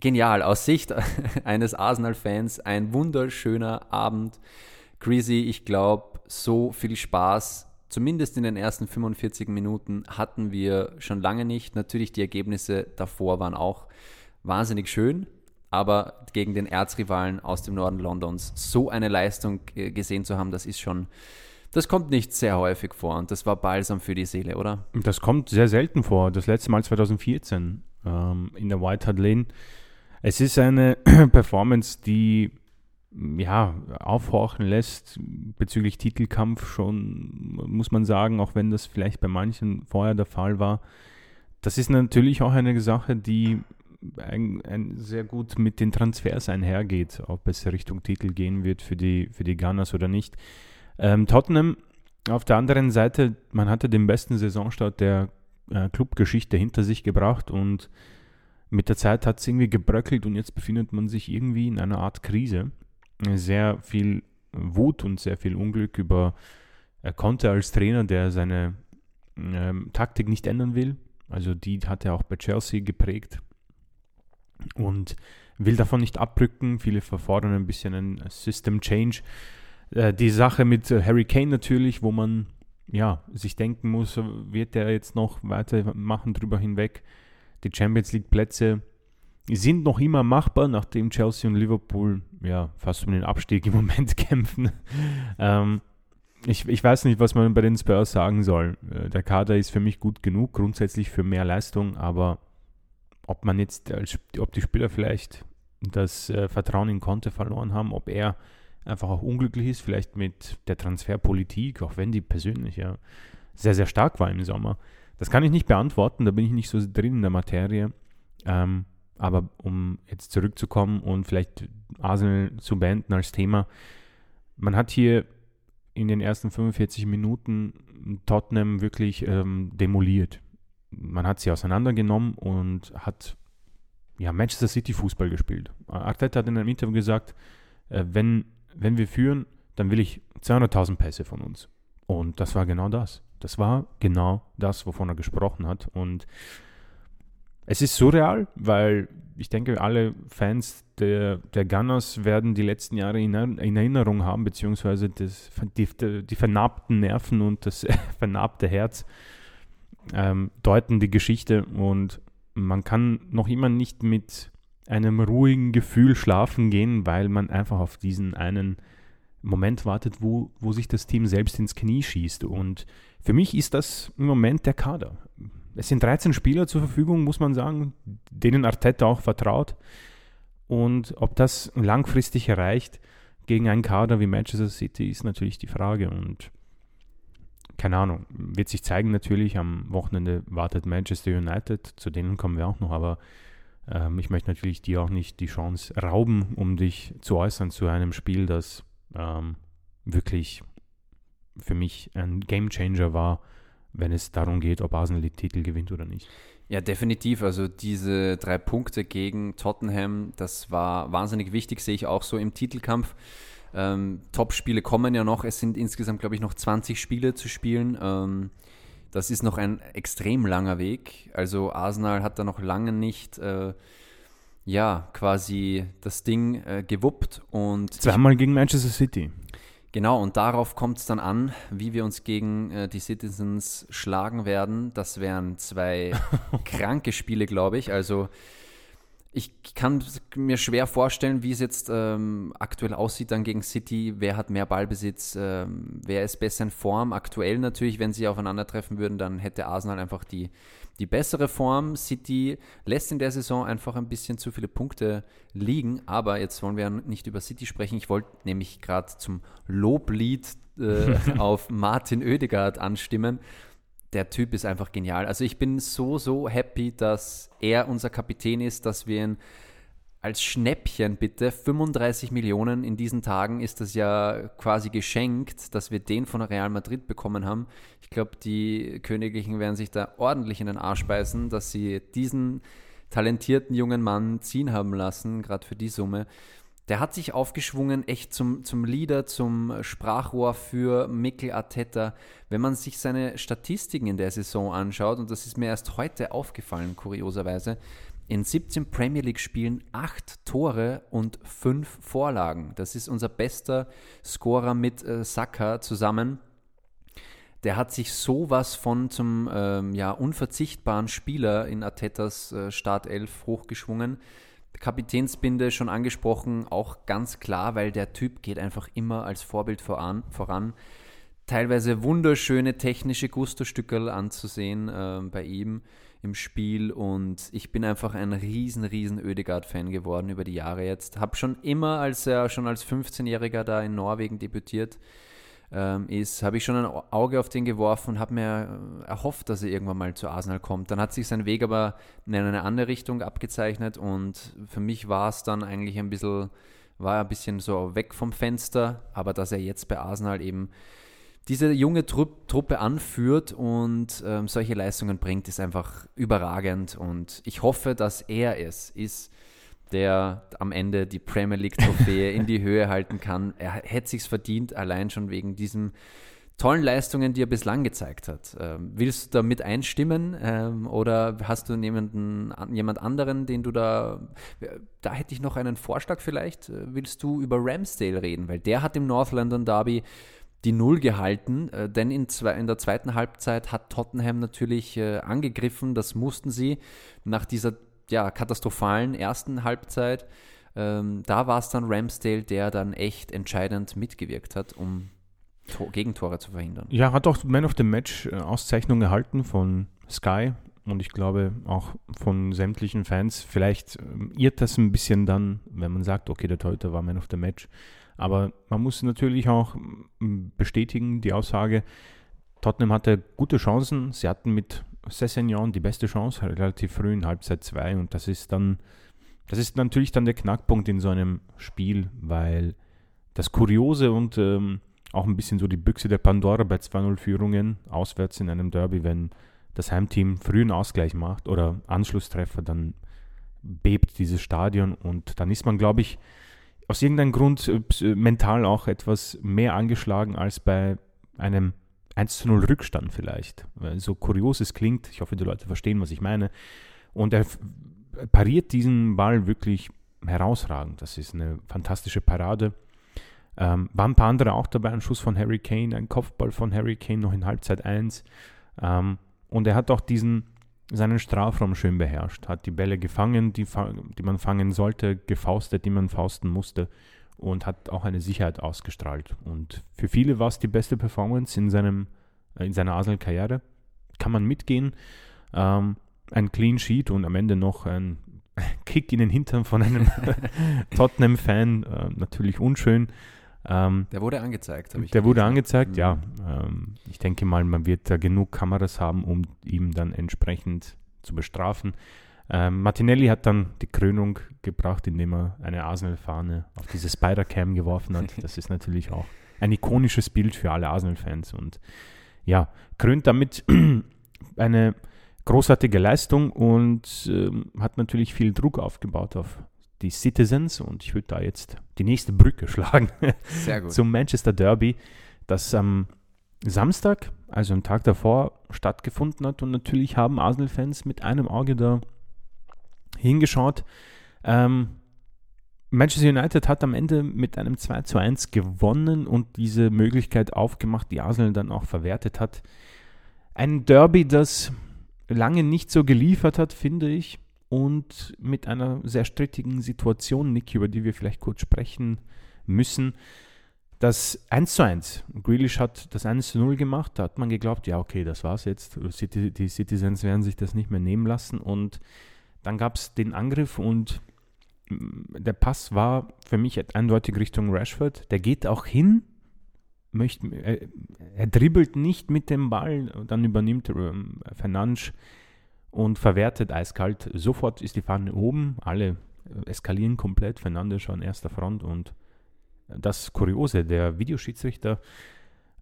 Genial, aus Sicht [LAUGHS] eines Arsenal-Fans ein wunderschöner Abend. Greasy, ich glaube, so viel Spaß, zumindest in den ersten 45 Minuten, hatten wir schon lange nicht. Natürlich, die Ergebnisse davor waren auch wahnsinnig schön aber gegen den Erzrivalen aus dem Norden Londons so eine Leistung gesehen zu haben, das ist schon, das kommt nicht sehr häufig vor und das war balsam für die Seele, oder? Das kommt sehr selten vor. Das letzte Mal 2014 ähm, in der White Hart Lane. Es ist eine [CLEARS THROAT] Performance, die ja, aufhorchen lässt bezüglich Titelkampf schon, muss man sagen, auch wenn das vielleicht bei manchen vorher der Fall war. Das ist natürlich auch eine Sache, die ein, ein sehr gut mit den Transfers einhergeht, ob es Richtung Titel gehen wird für die, für die Gunners oder nicht. Ähm, Tottenham auf der anderen Seite, man hatte den besten Saisonstart der äh, Clubgeschichte hinter sich gebracht und mit der Zeit hat es irgendwie gebröckelt und jetzt befindet man sich irgendwie in einer Art Krise. Sehr viel Wut und sehr viel Unglück über er konnte als Trainer, der seine ähm, Taktik nicht ändern will. Also die hat er auch bei Chelsea geprägt und will davon nicht abrücken. Viele verfordern ein bisschen ein System Change. Äh, die Sache mit äh, Harry Kane natürlich, wo man ja, sich denken muss, wird der jetzt noch weitermachen drüber hinweg. Die Champions League Plätze sind noch immer machbar, nachdem Chelsea und Liverpool ja fast um den Abstieg im [LAUGHS] Moment kämpfen. ähm, ich, ich weiß nicht, was man bei den Spurs sagen soll. Äh, der Kader ist für mich gut genug, grundsätzlich für mehr Leistung, aber ob man jetzt, ob die Spieler vielleicht das äh, Vertrauen in Conte verloren haben, ob er einfach auch unglücklich ist, vielleicht mit der Transferpolitik, auch wenn die persönlich ja sehr, sehr stark war im Sommer. Das kann ich nicht beantworten, da bin ich nicht so drin in der Materie. Ähm, aber um jetzt zurückzukommen und vielleicht Arsenal zu beenden als Thema, man hat hier in den ersten 45 Minuten Tottenham wirklich ähm, demoliert. Man hat sie auseinandergenommen und hat ja, Manchester City Fußball gespielt. Arteta hat in einem Interview gesagt, äh, wenn wenn wir führen, dann will ich 200.000 Pässe von uns. Und das war genau das. Das war genau das, wovon er gesprochen hat. Und es ist surreal, weil ich denke, alle Fans der, der Gunners werden die letzten Jahre in, in Erinnerung haben, beziehungsweise das, die, die vernarbten Nerven und das [LAUGHS] vernarbte Herz ähm, deuten die Geschichte. Und man kann noch immer nicht mit einem ruhigen Gefühl schlafen gehen, weil man einfach auf diesen einen Moment wartet, wo, wo sich das Team selbst ins Knie schießt. Und für mich ist das im Moment der Kader. Es sind 13 Spieler zur Verfügung, muss man sagen, denen Arteta auch vertraut. Und ob das langfristig erreicht gegen einen Kader wie Manchester City, ist natürlich die Frage. Und keine Ahnung, wird sich zeigen natürlich. Am Wochenende wartet Manchester United, zu denen kommen wir auch noch, aber ähm, ich möchte natürlich dir auch nicht die Chance rauben, um dich zu äußern zu einem Spiel, das ähm, wirklich für mich ein Gamechanger war, wenn es darum geht, ob Arsenal die Titel gewinnt oder nicht. Ja, definitiv. Also diese drei Punkte gegen Tottenham, das war wahnsinnig wichtig, sehe ich auch so im Titelkampf. Ähm, Top-Spiele kommen ja noch. Es sind insgesamt, glaube ich, noch 20 Spiele zu spielen. Ähm, das ist noch ein extrem langer Weg. Also Arsenal hat da noch lange nicht äh, ja quasi das Ding äh, gewuppt und zweimal gegen Manchester City. Genau, und darauf kommt es dann an, wie wir uns gegen äh, die Citizens schlagen werden. Das wären zwei [LAUGHS] kranke Spiele, glaube ich. Also ich kann mir schwer vorstellen, wie es jetzt ähm, aktuell aussieht dann gegen City. Wer hat mehr Ballbesitz? Ähm, wer ist besser in Form? Aktuell natürlich, wenn sie aufeinandertreffen würden, dann hätte Arsenal einfach die, die bessere Form. City lässt in der Saison einfach ein bisschen zu viele Punkte liegen. Aber jetzt wollen wir ja nicht über City sprechen. Ich wollte nämlich gerade zum Loblied äh, [LAUGHS] auf Martin Oedegaard anstimmen der Typ ist einfach genial. Also ich bin so, so happy, dass er unser Kapitän ist, dass wir ihn als Schnäppchen bitte, 35 Millionen in diesen Tagen ist das ja quasi geschenkt, dass wir den von Real Madrid bekommen haben. Ich glaube, die Königlichen werden sich da ordentlich in den Arsch beißen, dass sie diesen talentierten jungen Mann ziehen haben lassen, gerade für die Summe der hat sich aufgeschwungen, echt zum, zum Leader, zum Sprachrohr für Mikel Arteta. Wenn man sich seine Statistiken in der Saison anschaut, und das ist mir erst heute aufgefallen, kurioserweise, in 17 Premier League-Spielen 8 Tore und 5 Vorlagen. Das ist unser bester Scorer mit äh, Saka zusammen. Der hat sich sowas von zum ähm, ja, unverzichtbaren Spieler in Artetas äh, Startelf hochgeschwungen. Kapitänsbinde schon angesprochen, auch ganz klar, weil der Typ geht einfach immer als Vorbild voran. voran. Teilweise wunderschöne technische Gusto-Stückerl anzusehen äh, bei ihm im Spiel und ich bin einfach ein riesen, riesen Ödegard-Fan geworden über die Jahre jetzt. Habe schon immer, als er schon als 15-Jähriger da in Norwegen debütiert, ähm, ist, habe ich schon ein Auge auf den geworfen und habe mir erhofft, dass er irgendwann mal zu Arsenal kommt. Dann hat sich sein Weg aber in eine andere Richtung abgezeichnet und für mich war es dann eigentlich ein bisschen, war ein bisschen so weg vom Fenster, aber dass er jetzt bei Arsenal eben diese junge Trupp, Truppe anführt und ähm, solche Leistungen bringt, ist einfach überragend und ich hoffe, dass er es ist, der am Ende die Premier League Trophäe in die Höhe halten kann. Er hätte sich's verdient, allein schon wegen diesem tollen Leistungen, die er bislang gezeigt hat. Ähm, willst du da mit einstimmen ähm, oder hast du jemanden, jemand anderen, den du da, da hätte ich noch einen Vorschlag vielleicht, äh, willst du über Ramsdale reden, weil der hat im North London Derby die Null gehalten, äh, denn in, zwei, in, der zweiten Halbzeit hat Tottenham natürlich äh, angegriffen, das mussten sie nach dieser ja, katastrophalen ersten Halbzeit. Ähm, da war es dann Ramsdale, der dann echt entscheidend mitgewirkt hat, um Tor Gegentore zu verhindern. Ja, hat auch Man of the Match äh, Auszeichnung erhalten von Sky und ich glaube auch von sämtlichen Fans. Vielleicht ähm, irrt das ein bisschen dann, wenn man sagt, okay, der Torhüter war Man of the Match. Aber man muss natürlich auch bestätigen, die Aussage, Tottenham hatte gute Chancen. Sie hatten mit Sessignon die beste Chance, relativ früh in Halbzeit 2 und das ist dann, das ist natürlich dann der Knackpunkt in so einem Spiel, weil das Kuriose und ähm, auch ein bisschen so die Büchse der Pandora bei 2-0-Führungen auswärts in einem Derby, wenn das Heimteam früh einen Ausgleich macht oder Anschlusstreffer, dann bebt dieses Stadion. Und dann ist man, glaube ich, aus irgendeinem Grund äh, mental auch etwas mehr angeschlagen als bei einem 1 0 Rückstand vielleicht. So kurios es klingt, ich hoffe, die Leute verstehen, was ich meine. Und er pariert diesen Ball wirklich herausragend. Das ist eine fantastische Parade. Ähm, waren ein paar andere auch dabei, ein Schuss von Harry Kane, ein Kopfball von Harry Kane noch in Halbzeit 1. Ähm, und er hat auch diesen, seinen Strafraum schön beherrscht, hat die Bälle gefangen, die, die man fangen sollte, gefaustet, die man fausten musste und hat auch eine Sicherheit ausgestrahlt. Und für viele war es die beste Performance in, seinem, äh, in seiner Arsenal-Karriere. Kann man mitgehen. Ähm, ein Clean Sheet und am Ende noch ein [LAUGHS] Kick in den Hintern von einem [LAUGHS] Tottenham-Fan. Äh, natürlich unschön. Ähm, der wurde angezeigt, habe ich Der wurde angezeigt, mhm. ja. Ähm, ich denke mal, man wird da genug Kameras haben, um ihm dann entsprechend zu bestrafen. Ähm, Martinelli hat dann die Krönung gebracht, indem er eine Arsenal-Fahne auf diese Spider-Cam geworfen hat. [LAUGHS] Das ist natürlich auch ein ikonisches Bild für alle Arsenal-Fans. Und ja, krönt damit [CLEARS THROAT] eine großartige Leistung und ähm, hat natürlich viel Druck aufgebaut auf die Citizens. Und ich würde da jetzt die nächste Brücke schlagen [LAUGHS] zum Manchester Derby, das am Samstag, also am Tag davor, stattgefunden hat. Und natürlich haben Arsenal-Fans mit einem Auge da hingeschaut. Ähm, Manchester United hat am Ende mit einem 2 zu 1 gewonnen und diese Möglichkeit aufgemacht, die Arsenal dann auch verwertet hat. Ein Derby, das lange nicht so geliefert hat, finde ich und mit einer sehr strittigen Situation, Nick, über die wir vielleicht kurz sprechen müssen. Das 1 zu 1. Grealish hat das 1 zu 0 gemacht. Da hat man geglaubt, ja, okay, das war's jetzt. Die Citizens werden sich das nicht mehr nehmen lassen. Und dann gab es den Angriff und mm, der Pass war für mich eindeutig Richtung Rashford. Der geht auch hin, möchte, er, er dribbelt nicht mit dem Ball. Dann übernimmt ähm, Fernandes und verwertet eiskalt. Sofort ist die Fahne oben, alle äh, eskalieren komplett, Fernandes an erster Front und das Kuriose, der Videoschiedsrichter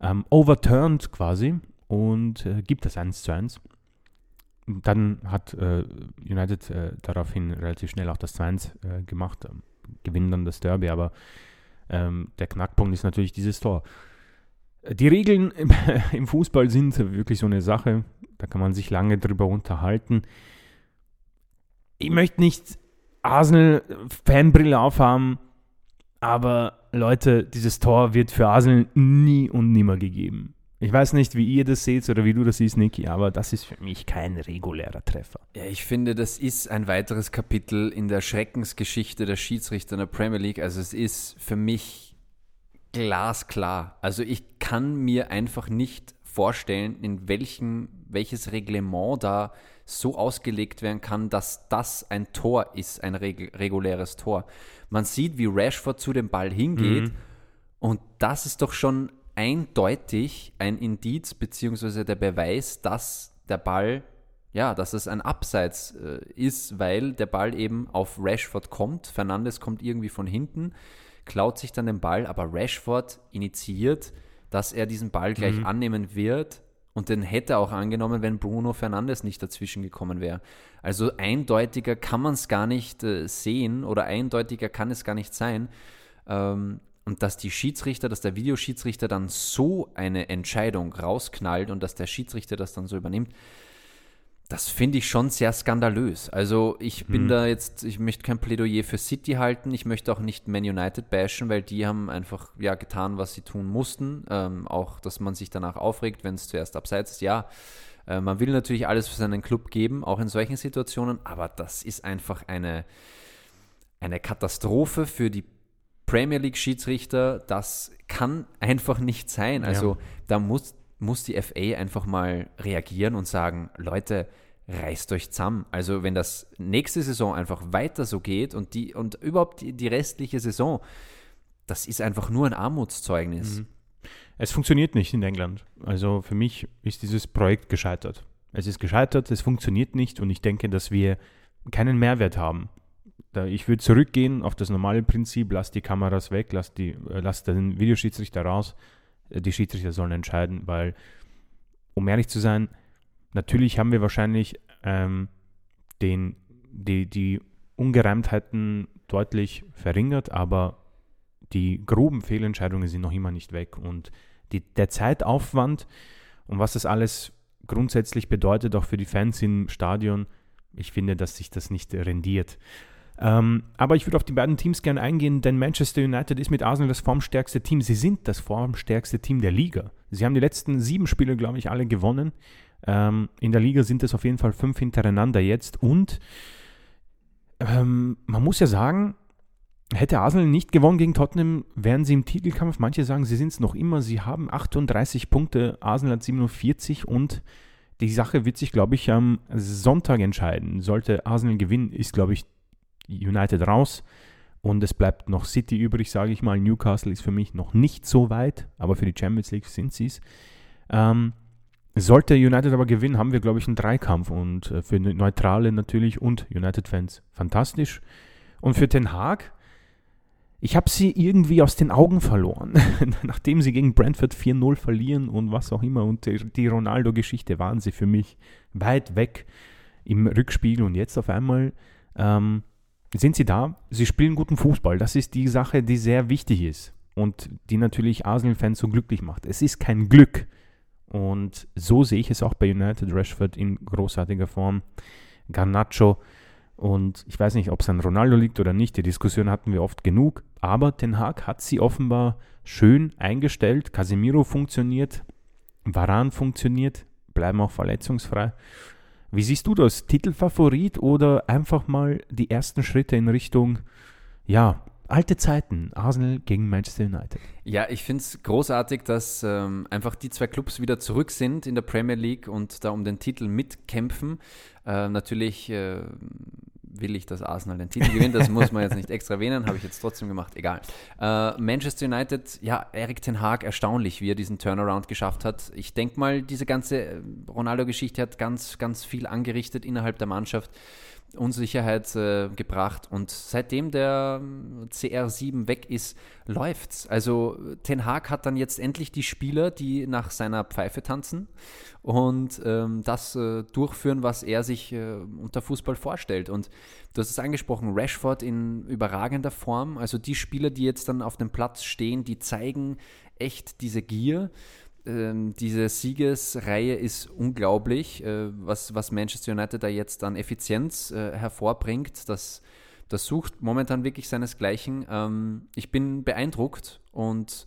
ähm, overturned quasi und äh, gibt das 1 zu 1. Dann hat äh, United äh, daraufhin relativ schnell auch das 2-1 äh, gemacht, ähm, gewinnen dann das Derby, aber ähm, der Knackpunkt ist natürlich dieses Tor. Die Regeln [LAUGHS] im, im Fußball sind wirklich so eine Sache. Da kann man sich lange drüber unterhalten. Ich möchte nicht Arsenal-Fanbrille aufhaben, aber Leute, dieses Tor wird für Arsenal nie und nimmer gegeben. Ich weiß nicht, wie ihr das seht oder wie du das siehst, Niki, aber das ist für mich kein regulärer Treffer. Ja, ich finde, das ist ein weiteres Kapitel in der Schreckensgeschichte der Schiedsrichter in der Premier League. Also es ist für mich glasklar. Also ich kann mir einfach nicht vorstellen, in welchem, welches Reglement da so ausgelegt werden kann, dass das ein Tor ist, ein reg reguläres Tor. Man sieht, wie Rashford zu dem Ball hingeht mhm. und das ist doch schon eindeutig ein Indiz beziehungsweise der Beweis, dass der Ball, ja, dass es ein Abseits äh, ist, weil der Ball eben auf Rashford kommt. Fernandes kommt irgendwie von hinten, klaut sich dann den Ball, aber Rashford initiiert dass er diesen Ball gleich mhm. annehmen wird. Und den hätte er auch angenommen, wenn Bruno Fernandes nicht dazwischen gekommen wäre. Also eindeutiger kann man es gar nicht äh, sehen oder eindeutiger kann es gar nicht sein. Ähm, und dass die Schiedsrichter, dass der Videoschiedsrichter dann so eine Entscheidung rausknallt und dass der Schiedsrichter das dann so übernimmt, das finde ich schon sehr skandalös. Also ich bin mhm. da jetzt, ich möchte kein Plädoyer für City halten, ich möchte auch nicht Man United bashen, weil die haben einfach ja getan, was sie tun mussten. Ähm, auch, dass man sich danach aufregt, wenn es zuerst abseits ist. Ja, äh, man will natürlich alles für seinen Club geben, auch in solchen Situationen, aber das ist einfach eine, eine Katastrophe für die Premier League Schiedsrichter. Das kann einfach nicht sein. Also ja. da muss muss die FA einfach mal reagieren und sagen, Leute, reißt euch zusammen. Also wenn das nächste Saison einfach weiter so geht und die und überhaupt die, die restliche Saison, das ist einfach nur ein Armutszeugnis. Mhm. Es funktioniert nicht in England. Also für mich ist dieses Projekt gescheitert. Es ist gescheitert, es funktioniert nicht und ich denke, dass wir keinen Mehrwert haben. Ich würde zurückgehen auf das normale Prinzip, lass die Kameras weg, lass, die, äh, lass den Videoschiedsrichter raus die Schiedsrichter sollen entscheiden, weil, um ehrlich zu sein, natürlich haben wir wahrscheinlich ähm, den, die, die Ungereimtheiten deutlich verringert, aber die groben Fehlentscheidungen sind noch immer nicht weg. Und die, der Zeitaufwand und was das alles grundsätzlich bedeutet, auch für die Fans im Stadion, ich finde, dass sich das nicht rendiert. Ähm, aber ich würde auf die beiden Teams gerne eingehen, denn Manchester United ist mit Arsenal das formstärkste Team. Sie sind das formstärkste Team der Liga. Sie haben die letzten sieben Spiele, glaube ich, alle gewonnen. Ähm, in der Liga sind es auf jeden Fall fünf hintereinander jetzt. Und ähm, man muss ja sagen, hätte Arsenal nicht gewonnen gegen Tottenham, wären sie im Titelkampf. Manche sagen, sie sind es noch immer. Sie haben 38 Punkte, Arsenal hat 47 und die Sache wird sich, glaube ich, am Sonntag entscheiden. Sollte Arsenal gewinnen, ist, glaube ich, United raus und es bleibt noch City übrig, sage ich mal. Newcastle ist für mich noch nicht so weit, aber für die Champions League sind sie es. Ähm, sollte United aber gewinnen, haben wir, glaube ich, einen Dreikampf und äh, für Neutrale natürlich und United-Fans fantastisch. Und für Ten Hag, ich habe sie irgendwie aus den Augen verloren, [LAUGHS] nachdem sie gegen Brentford 4-0 verlieren und was auch immer. Und die Ronaldo-Geschichte waren sie für mich weit weg im Rückspiegel und jetzt auf einmal ähm, sind sie da, sie spielen guten Fußball. Das ist die Sache, die sehr wichtig ist und die natürlich Arsenal-Fans so glücklich macht. Es ist kein Glück. Und so sehe ich es auch bei United Rashford in großartiger Form. Garnacho. Und ich weiß nicht, ob es an Ronaldo liegt oder nicht. Die Diskussion hatten wir oft genug. Aber Ten Hag hat sie offenbar schön eingestellt. Casemiro funktioniert. Varan funktioniert. Bleiben auch verletzungsfrei. Wie siehst du das? Titelfavorit oder einfach mal die ersten Schritte in Richtung, ja, alte Zeiten, Arsenal gegen Manchester United? Ja, ich finde es großartig, dass ähm, einfach die zwei Clubs wieder zurück sind in der Premier League und da um den Titel mitkämpfen. Äh, natürlich äh, will ich, dass Arsenal den Titel gewinnt. Das muss man jetzt nicht extra erwähnen, habe ich jetzt trotzdem gemacht. Egal. Äh, Manchester United, ja, Erik Ten Haag, erstaunlich, wie er diesen Turnaround geschafft hat. Ich denke mal, diese ganze äh, Ronaldo-Geschichte hat ganz, ganz viel angerichtet innerhalb der Mannschaft. Unsicherheit äh, gebracht und seitdem der CR7 weg ist, läuft's. Also Ten Hag hat dann jetzt endlich die Spieler, die nach seiner Pfeife tanzen und ähm, das äh, durchführen, was er sich äh, unter Fußball vorstellt. Und du hast es angesprochen, Rashford in überragender Form. Also die Spieler, die jetzt dann auf dem Platz stehen, die zeigen echt diese Gier ähm, diese Siegesreihe ist unglaublich, äh, was, was Manchester United da jetzt an Effizienz äh, hervorbringt. Das, das sucht momentan wirklich seinesgleichen. Ähm, ich bin beeindruckt und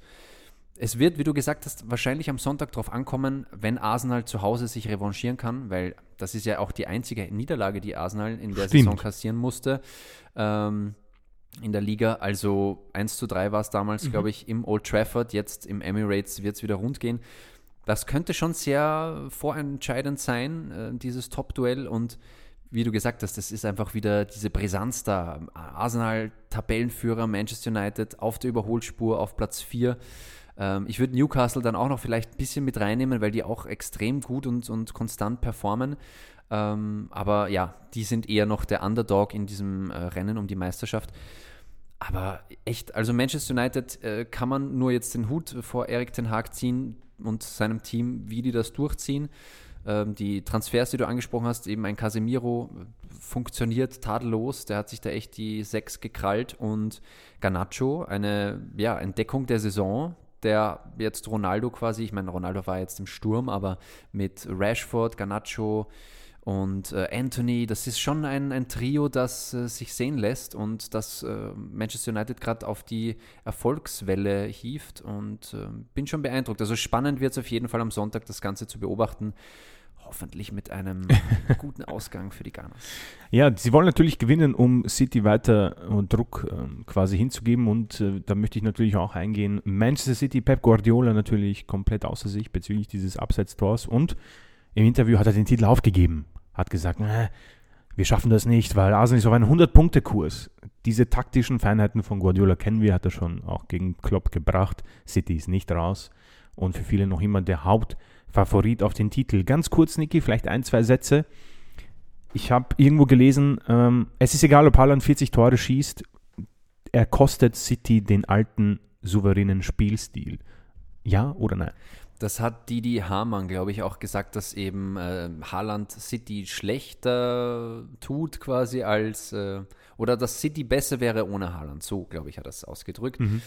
es wird, wie du gesagt hast, wahrscheinlich am Sonntag darauf ankommen, wenn Arsenal zu Hause sich revanchieren kann, weil das ist ja auch die einzige Niederlage, die Arsenal in der Stimmt. Saison kassieren musste. Ähm, in der Liga. Also 1 zu 3 war es damals, mhm. glaube ich, im Old Trafford. Jetzt im Emirates wird es wieder rund gehen. Das könnte schon sehr vorentscheidend sein, äh, dieses Top-Duell. Und wie du gesagt hast, das ist einfach wieder diese Brisanz da. Arsenal, Tabellenführer, Manchester United auf der Überholspur auf Platz 4. Ähm, ich würde Newcastle dann auch noch vielleicht ein bisschen mit reinnehmen, weil die auch extrem gut und, und konstant performen. Ähm, aber ja, die sind eher noch der Underdog in diesem äh, Rennen um die Meisterschaft. Aber echt, also Manchester United äh, kann man nur jetzt den Hut vor Erik Ten Hag ziehen und seinem Team, wie die das durchziehen. Ähm, die Transfers, die du angesprochen hast, eben ein Casemiro funktioniert tadellos. Der hat sich da echt die Sechs gekrallt und Garnacho, eine ja, Entdeckung der Saison, der jetzt Ronaldo quasi, ich meine, Ronaldo war jetzt im Sturm, aber mit Rashford, Garnacho, und äh, Anthony, das ist schon ein, ein Trio, das äh, sich sehen lässt und das äh, Manchester United gerade auf die Erfolgswelle hieft und äh, bin schon beeindruckt. Also spannend wird es auf jeden Fall am Sonntag, das Ganze zu beobachten. Hoffentlich mit einem [LAUGHS] guten Ausgang für die Gunners. Ja, sie wollen natürlich gewinnen, um City weiter äh, Druck ähm, quasi hinzugeben und äh, da möchte ich natürlich auch eingehen. Manchester City, Pep Guardiola natürlich komplett außer sich bezüglich dieses Abseits-Tors und im Interview hat er den Titel aufgegeben hat gesagt, äh, wir schaffen das nicht, weil Arsenal ist auf einem 100-Punkte-Kurs. Diese taktischen Feinheiten von Guardiola kennen wir, hat er schon auch gegen Klopp gebracht. City ist nicht raus und für viele noch immer der Hauptfavorit auf den Titel. Ganz kurz, Niki, vielleicht ein, zwei Sätze. Ich habe irgendwo gelesen, ähm, es ist egal, ob Haaland 40 Tore schießt, er kostet City den alten souveränen Spielstil. Ja oder nein? Das hat Didi Hamann, glaube ich, auch gesagt, dass eben äh, Haaland City schlechter tut quasi als, äh, oder dass City besser wäre ohne Haaland. So, glaube ich, hat er das ausgedrückt. Mhm.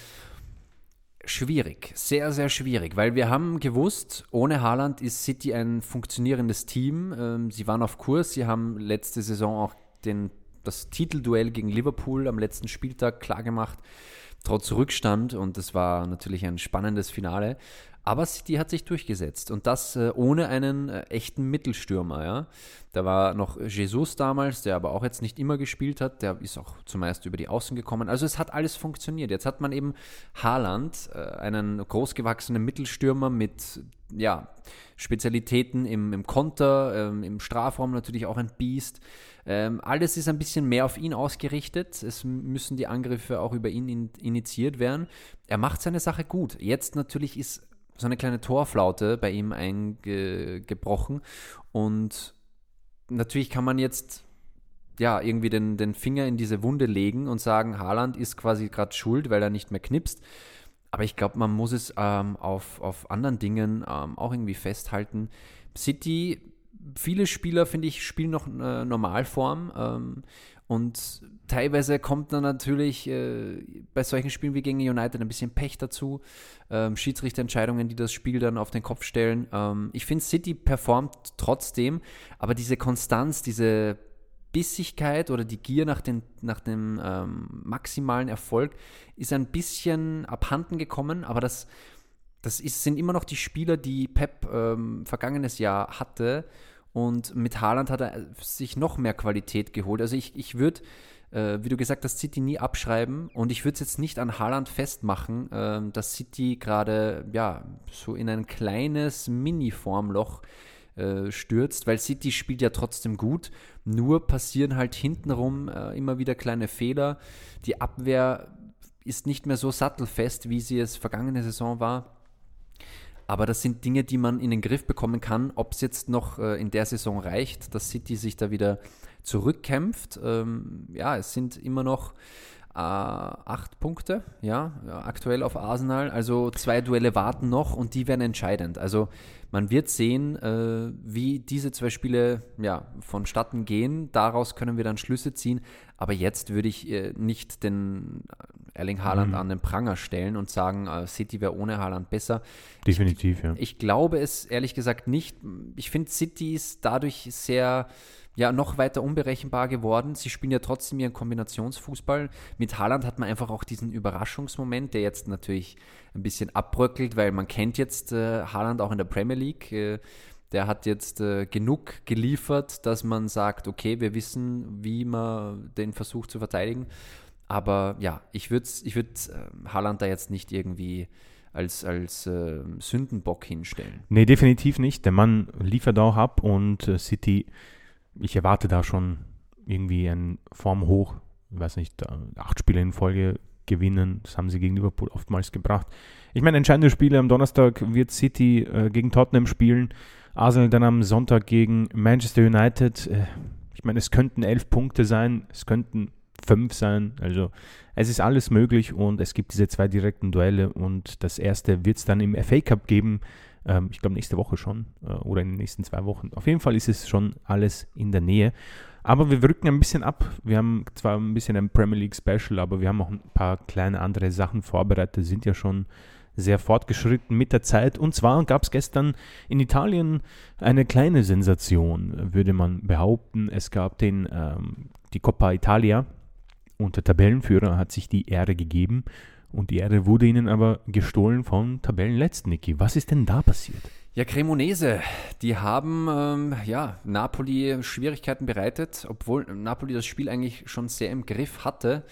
Schwierig, sehr, sehr schwierig, weil wir haben gewusst, ohne Haaland ist City ein funktionierendes Team. Ähm, sie waren auf Kurs, sie haben letzte Saison auch den, das Titelduell gegen Liverpool am letzten Spieltag klargemacht, trotz Rückstand und es war natürlich ein spannendes Finale. Aber City hat sich durchgesetzt und das äh, ohne einen äh, echten Mittelstürmer. Ja? Da war noch Jesus damals, der aber auch jetzt nicht immer gespielt hat. Der ist auch zumeist über die Außen gekommen. Also es hat alles funktioniert. Jetzt hat man eben Haaland, äh, einen großgewachsenen Mittelstürmer mit ja, Spezialitäten im, im Konter, ähm, im Strafraum natürlich auch ein Biest. Ähm, alles ist ein bisschen mehr auf ihn ausgerichtet. Es müssen die Angriffe auch über ihn in, initiiert werden. Er macht seine Sache gut. Jetzt natürlich ist so eine kleine Torflaute bei ihm eingebrochen. Und natürlich kann man jetzt ja irgendwie den, den Finger in diese Wunde legen und sagen, Haaland ist quasi gerade schuld, weil er nicht mehr knipst. Aber ich glaube, man muss es ähm, auf, auf anderen Dingen ähm, auch irgendwie festhalten. City, viele Spieler, finde ich, spielen noch äh, Normalform. Ähm, und teilweise kommt dann natürlich äh, bei solchen Spielen wie gegen United ein bisschen Pech dazu. Ähm, Schiedsrichterentscheidungen, die das Spiel dann auf den Kopf stellen. Ähm, ich finde, City performt trotzdem, aber diese Konstanz, diese Bissigkeit oder die Gier nach, den, nach dem ähm, maximalen Erfolg ist ein bisschen abhanden gekommen, aber das, das ist, sind immer noch die Spieler, die Pep ähm, vergangenes Jahr hatte und mit Haaland hat er sich noch mehr Qualität geholt. Also ich, ich würde, äh, wie du gesagt hast, City nie abschreiben. Und ich würde es jetzt nicht an Haaland festmachen, äh, dass City gerade ja, so in ein kleines Mini-Formloch äh, stürzt, weil City spielt ja trotzdem gut. Nur passieren halt hintenrum äh, immer wieder kleine Fehler. Die Abwehr ist nicht mehr so sattelfest, wie sie es vergangene Saison war. Aber das sind Dinge, die man in den Griff bekommen kann. Ob es jetzt noch äh, in der Saison reicht, dass City sich da wieder zurückkämpft. Ähm, ja, es sind immer noch äh, acht Punkte, ja, aktuell auf Arsenal. Also zwei Duelle warten noch und die werden entscheidend. Also man wird sehen, äh, wie diese zwei Spiele ja, vonstatten gehen. Daraus können wir dann Schlüsse ziehen. Aber jetzt würde ich äh, nicht den Erling Haaland mhm. an den Pranger stellen und sagen, äh, City wäre ohne Haaland besser. Definitiv, ich, ja. Ich glaube es ehrlich gesagt nicht. Ich finde City ist dadurch sehr ja noch weiter unberechenbar geworden. Sie spielen ja trotzdem ihren Kombinationsfußball. Mit Haaland hat man einfach auch diesen Überraschungsmoment, der jetzt natürlich ein bisschen abbröckelt, weil man kennt jetzt äh, Haaland auch in der Premier League. Äh, der hat jetzt äh, genug geliefert, dass man sagt, okay, wir wissen, wie man den versucht zu verteidigen. Aber ja, ich würde ich würd, äh, Haaland da jetzt nicht irgendwie als, als äh, Sündenbock hinstellen. Nee, definitiv nicht. Der Mann liefert auch ab und äh, City ich erwarte da schon irgendwie ein Form hoch, ich weiß nicht, acht Spiele in Folge gewinnen. Das haben sie gegen Liverpool oftmals gebracht. Ich meine, entscheidende Spiele am Donnerstag wird City äh, gegen Tottenham spielen. Arsenal dann am Sonntag gegen Manchester United. Äh, ich meine, es könnten elf Punkte sein, es könnten fünf sein. Also es ist alles möglich und es gibt diese zwei direkten Duelle und das erste wird es dann im FA Cup geben Ähm, ich glaube nächste Woche schon äh, oder in den nächsten zwei Wochen. Auf jeden Fall ist es schon alles in der Nähe. Aber wir rücken ein bisschen ab. Wir haben zwar ein bisschen ein Premier League Special, aber wir haben auch ein paar kleine andere Sachen vorbereitet, sind ja schon sehr fortgeschritten mit der Zeit. Und zwar gab es gestern in Italien eine kleine Sensation, würde man behaupten. Es gab den, ähm, die Coppa Italia und der Tabellenführer hat sich die Ehre gegeben und die Ehre wurde ihnen aber gestohlen vom Tabellenletzten, Niki. Was ist denn da passiert? Ja, Cremonese, die haben ähm, ja, Napoli Schwierigkeiten bereitet, obwohl Napoli das Spiel eigentlich schon sehr im Griff hatte.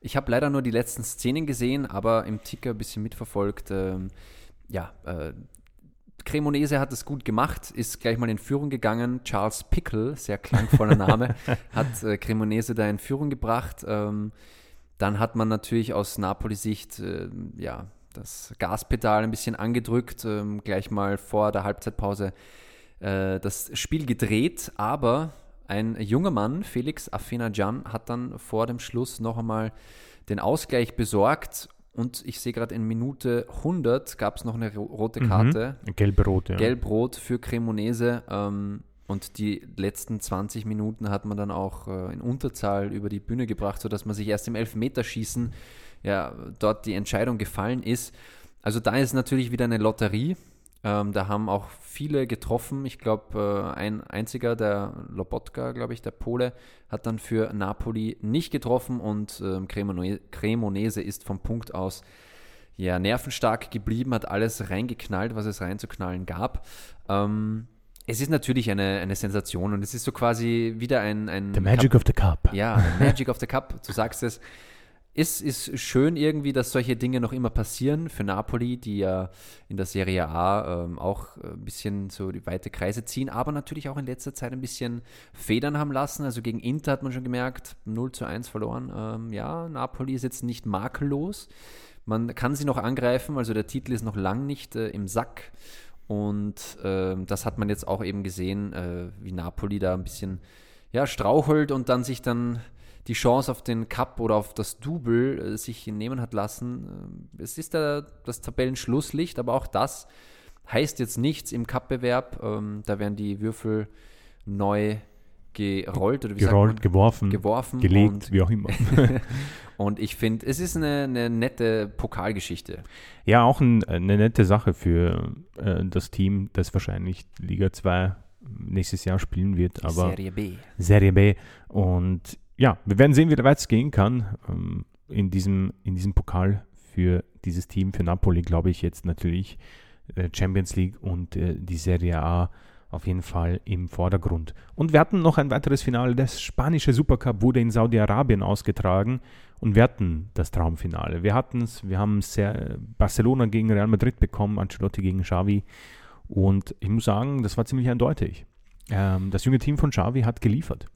Ich habe leider nur die letzten Szenen gesehen, aber im Ticker ein bisschen mitverfolgt. Ähm, ja, äh, Cremonese hat es gut gemacht, ist gleich mal in Führung gegangen. Charles Pickle, sehr klangvoller Name, [LAUGHS] hat äh, Cremonese da in Führung gebracht. Ähm, dann hat man natürlich aus Napoli-Sicht äh, ja, das Gaspedal ein bisschen angedrückt, ähm, gleich mal vor der Halbzeitpause äh, das Spiel gedreht, aber ein junger Mann, Felix Afena-Can, hat dann vor dem Schluss noch einmal den Ausgleich besorgt und ich sehe gerade in Minute 100 gab es noch eine rote mhm. Karte. Mhm. Gelb-rot, ja. Gelb-rot für Cremonese. Ähm, und die letzten 20 Minuten hat man dann auch äh, in Unterzahl über die Bühne gebracht, sodass man sich erst im Elfmeterschießen ja, dort die Entscheidung gefallen ist. Also da ist natürlich wieder eine Lotterie. Ähm, da haben auch viele getroffen. Ich glaube, äh, ein einziger, der Lobotka, glaube ich, der Pole, hat dann für Napoli nicht getroffen und ähm, Cremonese ist vom Punkt aus ja, nervenstark geblieben, hat alles reingeknallt, was es reinzuknallen gab. Ähm, es ist natürlich eine, eine Sensation und es ist so quasi wieder ein. ein the Magic Cup. of the Cup. Ja, Magic of the Cup, du sagst es ist, ist schön irgendwie, dass solche Dinge noch immer passieren für Napoli, die ja in der Serie A ähm, auch ein bisschen so die weite Kreise ziehen, aber natürlich auch in letzter Zeit ein bisschen Federn haben lassen. Also gegen Inter hat man schon gemerkt, 0 zu 1 verloren. Ähm, ja, Napoli ist jetzt nicht makellos. Man kann sie noch angreifen, also der Titel ist noch lang nicht äh, im Sack. Und äh, das hat man jetzt auch eben gesehen, äh, wie Napoli da ein bisschen ja, strauchelt und dann sich dann die Chance auf den Cup oder auf das Double äh, sich nehmen hat lassen. Äh, es ist da das Tabellenschlusslicht, aber auch das heißt jetzt nichts im Cup-Bewerb. Ähm, da werden die Würfel neu gerollt oder wie gerollt, geworfen, geworfen, gelegt, wie auch immer. [LAUGHS] [LAUGHS] und ich finde, es ist eine, eine, nette Pokalgeschichte. Ja, auch ein, eine nette Sache für äh, das Team, das wahrscheinlich Liga 2 nächstes Jahr spielen wird. Aber Serie B. Serie B. Und ja, wir werden sehen, wie weit gehen kann ähm, in, diesem, in diesem Pokal für dieses Team, für Napoli, glaube ich jetzt natürlich äh, Champions League und äh, die Serie A auf jeden Fall im Vordergrund. Und wir hatten noch ein weiteres Finale. Das spanische Supercup wurde in Saudi-Arabien ausgetragen und wir hatten das Traumfinale. Wir hatten es, wir haben sehr, Barcelona gegen Real Madrid bekommen, Ancelotti gegen Xavi und ich muss sagen, das war ziemlich eindeutig. Ähm, das junge Team von Xavi hat geliefert.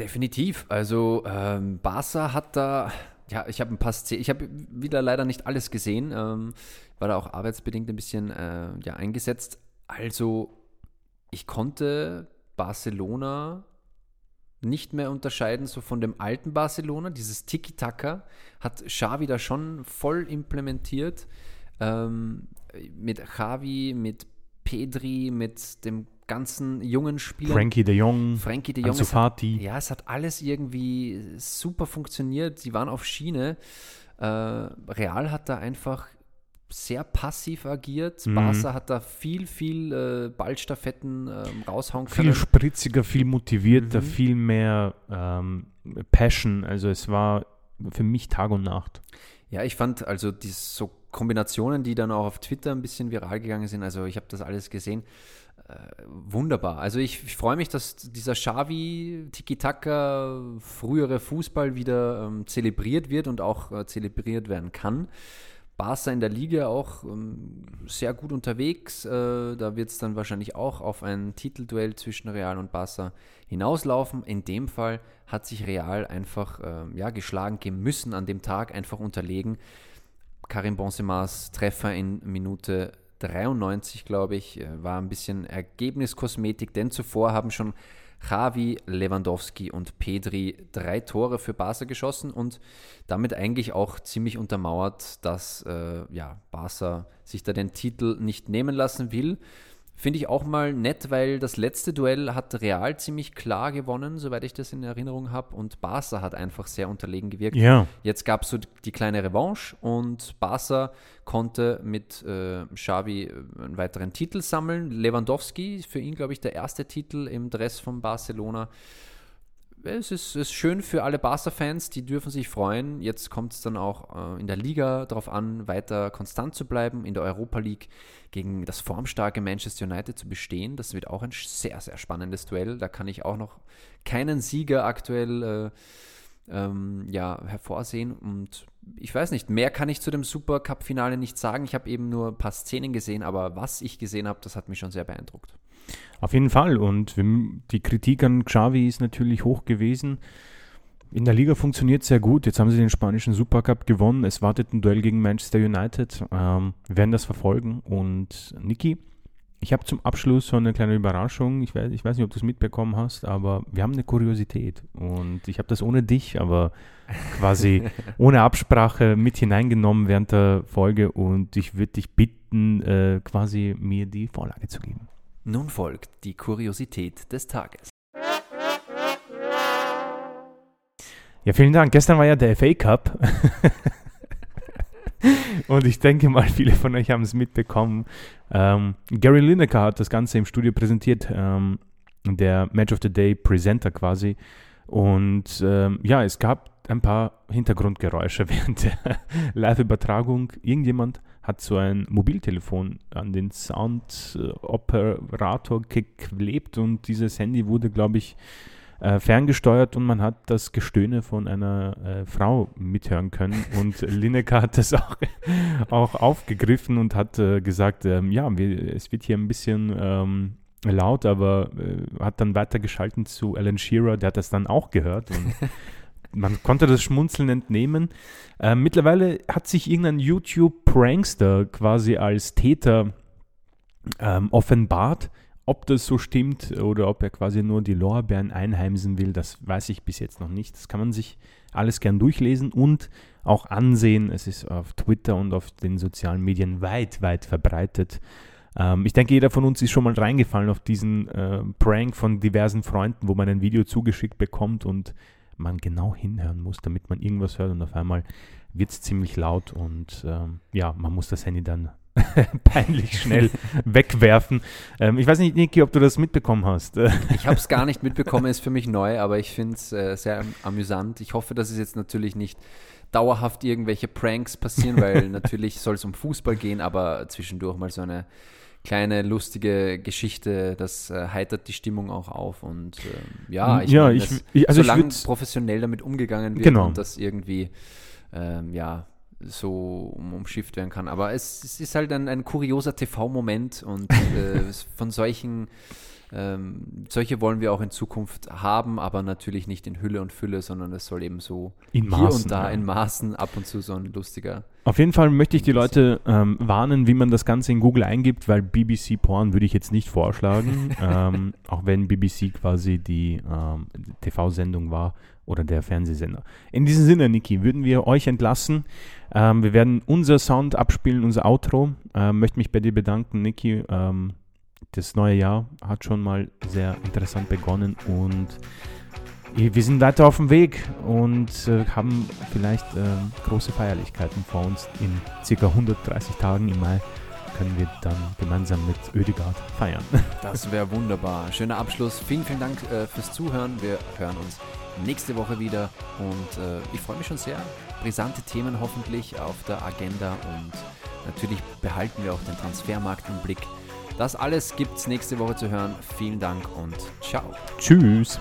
Definitiv. Also ähm, Barca hat da, ja, ich habe ein paar Szenen, ich habe wieder leider nicht alles gesehen, ähm, war da auch arbeitsbedingt ein bisschen äh, ja, eingesetzt. Also ich konnte Barcelona nicht mehr unterscheiden so von dem alten Barcelona. Dieses Tiki-Taka hat Xavi da schon voll implementiert. Ähm, mit Xavi, mit Pedri, mit dem ganzen jungen Spielern. Frankie de Jong, Frankie de Jong. Hat, ja, es hat alles irgendwie super funktioniert. Sie waren auf Schiene. Äh, Real hat da einfach sehr passiv agiert. Mhm. Barca hat da viel, viel äh, Ballstaffetten ähm, raushauen können. Viel spritziger, viel motivierter, mhm. viel mehr ähm, Passion. Also es war für mich Tag und Nacht. Ja, ich fand also die so Kombinationen, die dann auch auf Twitter ein bisschen viral gegangen sind. Also ich habe das alles gesehen. Äh, wunderbar. Also ich, ich freue mich, dass dieser Xavi Tiki-Taka frühere Fußball wieder ähm, zelebriert wird und auch äh, zelebriert werden kann. Barca in der Liga auch ähm, sehr gut unterwegs. Äh, da wird es dann wahrscheinlich auch auf ein Titelduell zwischen Real und Barca hinauslaufen. In dem Fall hat sich Real einfach äh, ja, geschlagen gehen müssen an dem Tag, einfach unterlegen. Karim Bonsemas Treffer in Minute 93, glaube ich, äh, war ein bisschen Ergebniskosmetik, denn zuvor haben schon Javi, Lewandowski und Pedri drei Tore für Barca geschossen und damit eigentlich auch ziemlich untermauert, dass äh, ja, Barca sich da den Titel nicht nehmen lassen will. Finde ich auch mal nett, weil das letzte Duell hat Real ziemlich klar gewonnen, soweit ich das in Erinnerung habe. Und Barca hat einfach sehr unterlegen gewirkt. Ja. Jetzt gab es so die kleine Revanche und Barca konnte mit äh, Xavi äh, einen weiteren Titel sammeln. Lewandowski, für ihn, glaube ich, der erste Titel im Dress von Barcelona es ist, ist schön für alle Barca-Fans, die dürfen sich freuen. Jetzt kommt es dann auch äh, in der Liga darauf an, weiter konstant zu bleiben, in der Europa League gegen das formstarke Manchester United zu bestehen. Das wird auch ein sehr, sehr spannendes Duell. Da kann ich auch noch keinen Sieger aktuell äh, ähm, ja, hervorsehen. Und ich weiß nicht, mehr kann ich zu dem Supercup-Finale nicht sagen. Ich habe eben nur ein paar Szenen gesehen, aber was ich gesehen habe, das hat mich schon sehr beeindruckt. Auf jeden Fall. Und die Kritik an Xavi ist natürlich hoch gewesen. In der Liga funktioniert sehr gut. Jetzt haben sie den spanischen Supercup gewonnen. Es wartet ein Duell gegen Manchester United. Ähm, wir werden das verfolgen. Und Niki, ich habe zum Abschluss so eine kleine Überraschung. Ich weiß, ich weiß nicht, ob du es mitbekommen hast, aber wir haben eine Kuriosität. Und ich habe das ohne dich, aber quasi [LAUGHS] ohne Absprache mit hineingenommen während der Folge. Und ich würde dich bitten, äh, quasi mir die Vorlage zu geben. Nun folgt die Kuriosität des Tages. Ja, vielen Dank. Gestern war ja der FA Cup. [LAUGHS] Und ich denke mal, viele von euch haben es mitbekommen. Ähm, Gary Lineker hat das Ganze im Studio präsentiert, ähm, der Match of the Day Presenter quasi. Und ähm, ja, es gab ein paar Hintergrundgeräusche [LAUGHS] während der Live-Übertragung. Irgendjemand hat so ein Mobiltelefon an den Sound-Operator geklebt und dieses Handy wurde, glaube ich, äh, ferngesteuert und man hat das Gestöhne von einer äh, Frau mithören können. [LAUGHS] Und Lineker hat das auch, [LAUGHS] auch aufgegriffen und hat äh, gesagt, ähm, ja, wir, es wird hier ein bisschen ähm, laut, aber äh, hat dann weitergeschalten zu Alan Shearer, der hat das dann auch gehört und man konnte das Schmunzeln entnehmen. Äh, mittlerweile hat sich irgendein YouTube-Prankster quasi als Täter ähm, offenbart. Ob das so stimmt oder ob er quasi nur die Lorbeeren einheimsen will, das weiß ich bis jetzt noch nicht. Das kann man sich alles gern durchlesen und auch ansehen. Es ist auf Twitter und auf den sozialen Medien weit, weit verbreitet. Ähm, ich denke, jeder von uns ist schon mal reingefallen auf diesen äh, Prank von diversen Freunden, wo man ein Video zugeschickt bekommt und man genau hinhören muss, damit man irgendwas hört und auf einmal wird es ziemlich laut und ähm, ja, man muss das Handy dann [LAUGHS] peinlich schnell [LAUGHS] wegwerfen. Ähm, ich weiß nicht, Niki, ob du das mitbekommen hast. [LAUGHS] ich habe es gar nicht mitbekommen, ist für mich neu, aber ich finde es äh, sehr amüsant. Ich hoffe, dass es jetzt natürlich nicht dauerhaft irgendwelche Pranks passieren, weil natürlich soll es um Fußball gehen, aber zwischendurch mal so eine kleine lustige Geschichte, das äh, heitert die Stimmung auch auf und äh, ja, ich, ja, ich, ich also solange professionell damit umgegangen wird genau. und das irgendwie ähm, ja so um, umschifft werden kann. Aber es, es ist halt ein, ein kurioser TV-Moment und äh, [LAUGHS] von solchen ähm, solche wollen wir auch in Zukunft haben, aber natürlich nicht in Hülle und Fülle, sondern es soll eben so in hier Maßen, und da ja. in Maßen ab und zu so ein lustiger. Auf jeden Fall möchte ich die Leute ähm, warnen, wie man das Ganze in Google eingibt, weil BBC Porn würde ich jetzt nicht vorschlagen, [LAUGHS] ähm, auch wenn BBC quasi die ähm, TV-Sendung war oder der Fernsehsender. In diesem Sinne, Niki, würden wir euch entlassen. Ähm, wir werden unser Sound abspielen, unser Outro. Ähm, möchte mich bei dir bedanken, Niki. Ähm, das neue Jahr hat schon mal sehr interessant begonnen und wir sind weiter auf dem Weg und äh, haben vielleicht äh, große Feierlichkeiten vor uns. In circa 130 Tagen im Mai können wir dann gemeinsam mit Ödegard feiern. [LAUGHS] Das wäre wunderbar. Schöner Abschluss. Vielen, vielen Dank äh, fürs Zuhören. Wir hören uns nächste Woche wieder und äh, ich freue mich schon sehr. Brisante Themen hoffentlich auf der Agenda und natürlich behalten wir auch den Transfermarkt im Blick. Das alles gibt es nächste Woche zu hören. Vielen Dank und ciao. Tschüss.